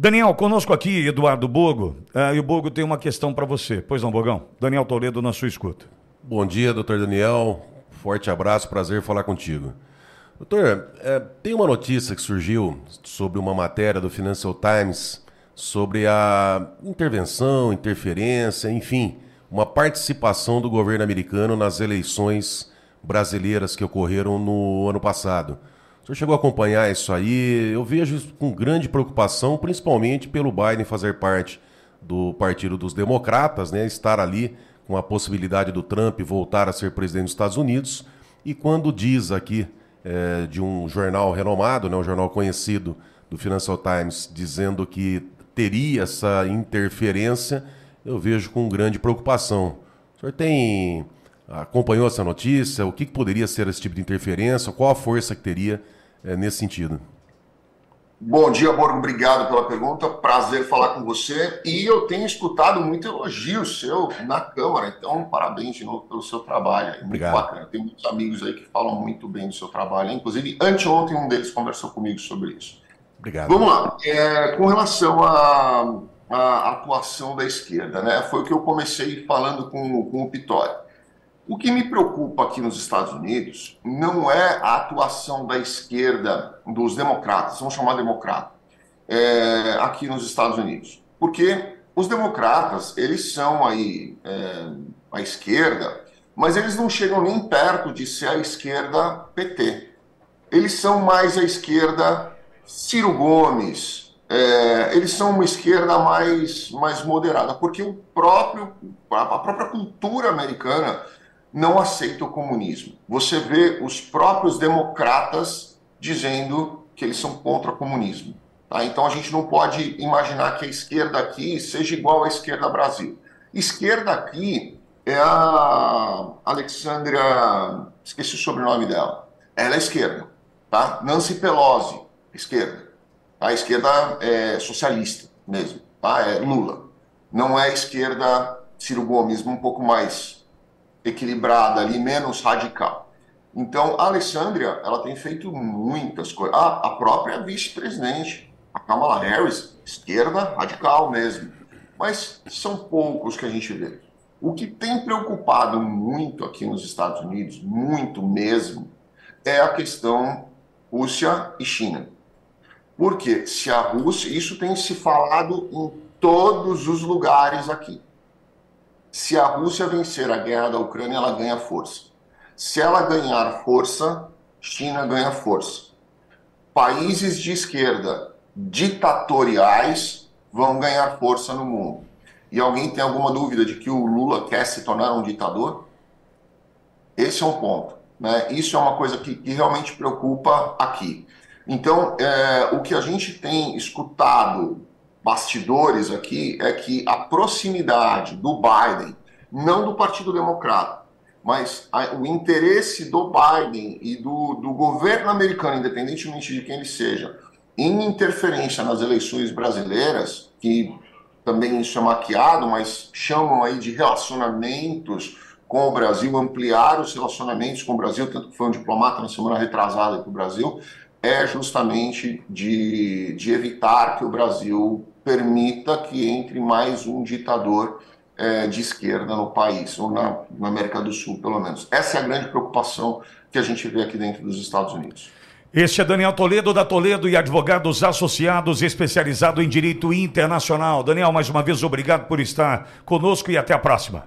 Daniel, conosco aqui, Eduardo Bogo. Uh, e o Bogo tem uma questão para você. Pois não, Bogão? Daniel Toledo na sua escuta. Bom dia, doutor Daniel. Forte abraço, prazer falar contigo. Doutor, é, tem uma notícia que surgiu sobre uma matéria do Financial Times sobre a intervenção, interferência, enfim, uma participação do governo americano nas eleições brasileiras que ocorreram no ano passado. Senhor chegou a acompanhar isso aí? Eu vejo isso com grande preocupação, principalmente pelo Biden fazer parte do Partido dos Democratas, né, estar ali com a possibilidade do Trump voltar a ser presidente dos Estados Unidos. E quando diz aqui é, de um jornal renomado, né, um jornal conhecido do Financial Times, dizendo que teria essa interferência, eu vejo com grande preocupação. O senhor tem acompanhou essa notícia? O que, que poderia ser esse tipo de interferência? Qual a força que teria é, nesse sentido? Bom dia, Borgo. Obrigado pela pergunta. Prazer falar com você. E eu tenho escutado muito elogio seu na Câmara, então parabéns de novo pelo seu trabalho. Muito Obrigado. bacana. Tem muitos amigos aí que falam muito bem do seu trabalho. Inclusive, anteontem um deles conversou comigo sobre isso. Obrigado. Vamos lá. É, com relação à, à atuação da esquerda, né? Foi o que eu comecei falando com, com o Pitório. O que me preocupa aqui nos Estados Unidos não é a atuação da esquerda, dos democratas, vamos chamar democrata, é, aqui nos Estados Unidos. Porque os democratas, eles são aí é, a esquerda, mas eles não chegam nem perto de ser a esquerda PT. Eles são mais a esquerda Ciro Gomes, é, eles são uma esquerda mais, mais moderada, porque o próprio, a própria cultura americana não aceita o comunismo. Você vê os próprios democratas dizendo que eles são contra o comunismo. Tá? Então a gente não pode imaginar que a esquerda aqui seja igual à esquerda Brasil. Esquerda aqui é a Alexandria, esqueci o sobrenome dela. Ela é esquerda, tá? Nancy Pelosi, esquerda. A esquerda é socialista mesmo, tá? É Lula. Não é esquerda Ciro Gomes, um pouco mais equilibrada ali, menos radical. Então, a Alessandria, ela tem feito muitas coisas. Ah, a própria vice-presidente, a Kamala Harris, esquerda radical mesmo. Mas são poucos que a gente vê. O que tem preocupado muito aqui nos Estados Unidos, muito mesmo, é a questão Rússia e China. Porque se a Rússia, isso tem se falado em todos os lugares aqui. Se a Rússia vencer a guerra da Ucrânia, ela ganha força. Se ela ganhar força, China ganha força. Países de esquerda ditatoriais vão ganhar força no mundo. E alguém tem alguma dúvida de que o Lula quer se tornar um ditador? Esse é um ponto. Né? Isso é uma coisa que, que realmente preocupa aqui. Então, é, o que a gente tem escutado bastidores aqui é que a proximidade do Biden, não do Partido Democrata, mas a, o interesse do Biden e do, do governo americano, independentemente de quem ele seja, em interferência nas eleições brasileiras, que também isso é maquiado, mas chamam aí de relacionamentos com o Brasil, ampliar os relacionamentos com o Brasil, tanto que foi um diplomata na semana retrasada para o Brasil, é justamente de, de evitar que o Brasil permita que entre mais um ditador é, de esquerda no país, ou na, na América do Sul, pelo menos. Essa é a grande preocupação que a gente vê aqui dentro dos Estados Unidos. Este é Daniel Toledo, da Toledo e Advogados Associados, especializado em Direito Internacional. Daniel, mais uma vez, obrigado por estar conosco e até a próxima.